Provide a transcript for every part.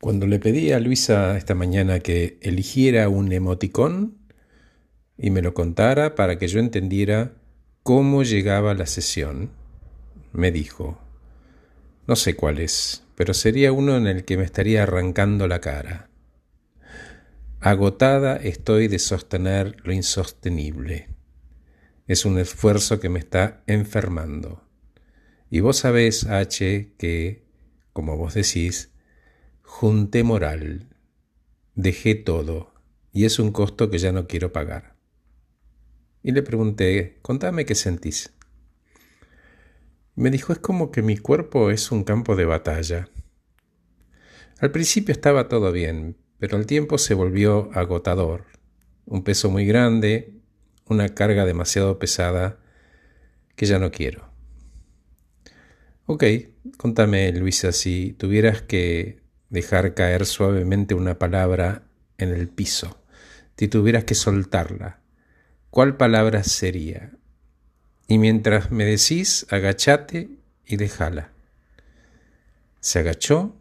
Cuando le pedí a Luisa esta mañana que eligiera un emoticón y me lo contara para que yo entendiera cómo llegaba la sesión, me dijo, no sé cuál es, pero sería uno en el que me estaría arrancando la cara. Agotada estoy de sostener lo insostenible. Es un esfuerzo que me está enfermando. Y vos sabés, H, que, como vos decís, junté moral, dejé todo, y es un costo que ya no quiero pagar. Y le pregunté, contame qué sentís. Me dijo, es como que mi cuerpo es un campo de batalla. Al principio estaba todo bien, pero el tiempo se volvió agotador. Un peso muy grande, una carga demasiado pesada que ya no quiero. Ok, contame, Luisa, si tuvieras que dejar caer suavemente una palabra en el piso, si tuvieras que soltarla, ¿cuál palabra sería? Y mientras me decís, agachate y déjala. Se agachó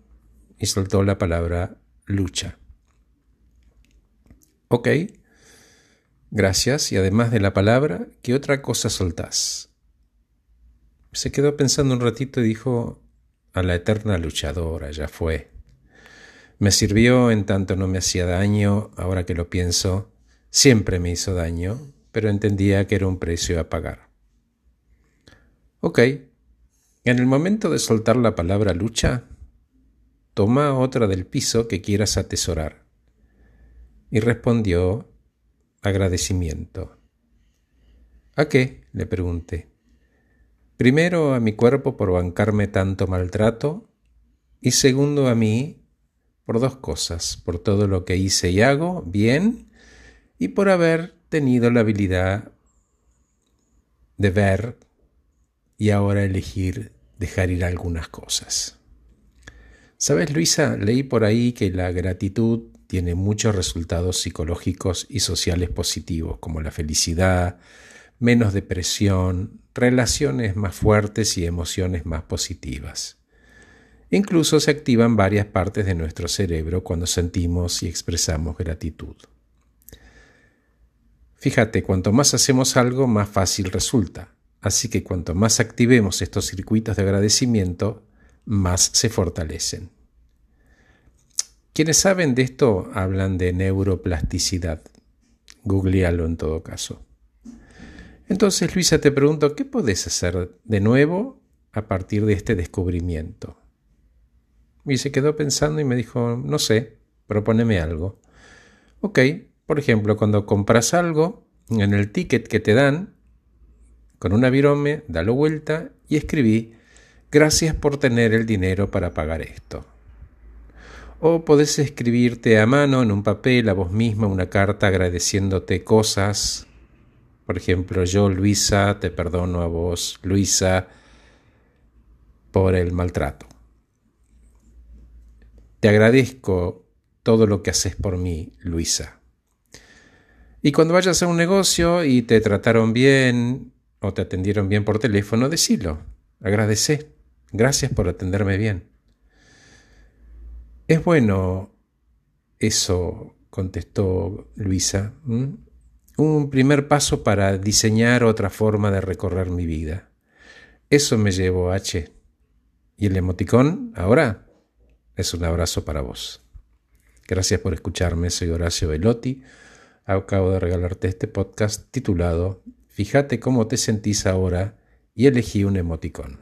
y soltó la palabra lucha. Ok, gracias. Y además de la palabra, ¿qué otra cosa soltás? Se quedó pensando un ratito y dijo, a la eterna luchadora, ya fue. Me sirvió en tanto no me hacía daño, ahora que lo pienso, siempre me hizo daño, pero entendía que era un precio a pagar. Ok, en el momento de soltar la palabra lucha, toma otra del piso que quieras atesorar. Y respondió agradecimiento. ¿A qué? le pregunté. Primero a mi cuerpo por bancarme tanto maltrato y segundo a mí por dos cosas, por todo lo que hice y hago bien y por haber tenido la habilidad de ver y ahora elegir dejar ir algunas cosas. ¿Sabes, Luisa? Leí por ahí que la gratitud tiene muchos resultados psicológicos y sociales positivos, como la felicidad, menos depresión, relaciones más fuertes y emociones más positivas. Incluso se activan varias partes de nuestro cerebro cuando sentimos y expresamos gratitud. Fíjate, cuanto más hacemos algo, más fácil resulta. Así que cuanto más activemos estos circuitos de agradecimiento, más se fortalecen. Quienes saben de esto hablan de neuroplasticidad. Googlealo en todo caso. Entonces, Luisa, te pregunto, ¿qué podés hacer de nuevo a partir de este descubrimiento? Y se quedó pensando y me dijo, no sé, propóneme algo. Ok, por ejemplo, cuando compras algo, en el ticket que te dan, con una virome, dalo vuelta y escribí, gracias por tener el dinero para pagar esto. O podés escribirte a mano en un papel a vos misma una carta agradeciéndote cosas. Por ejemplo, yo, Luisa, te perdono a vos, Luisa, por el maltrato. Te agradezco todo lo que haces por mí, Luisa. Y cuando vayas a un negocio y te trataron bien o te atendieron bien por teléfono, decilo. Agradecé. Gracias por atenderme bien. Es bueno eso, contestó Luisa. Un primer paso para diseñar otra forma de recorrer mi vida. Eso me llevó H. ¿Y el emoticón? Ahora es un abrazo para vos. Gracias por escucharme. Soy Horacio Velotti. Acabo de regalarte este podcast titulado Fíjate cómo te sentís ahora y elegí un emoticón.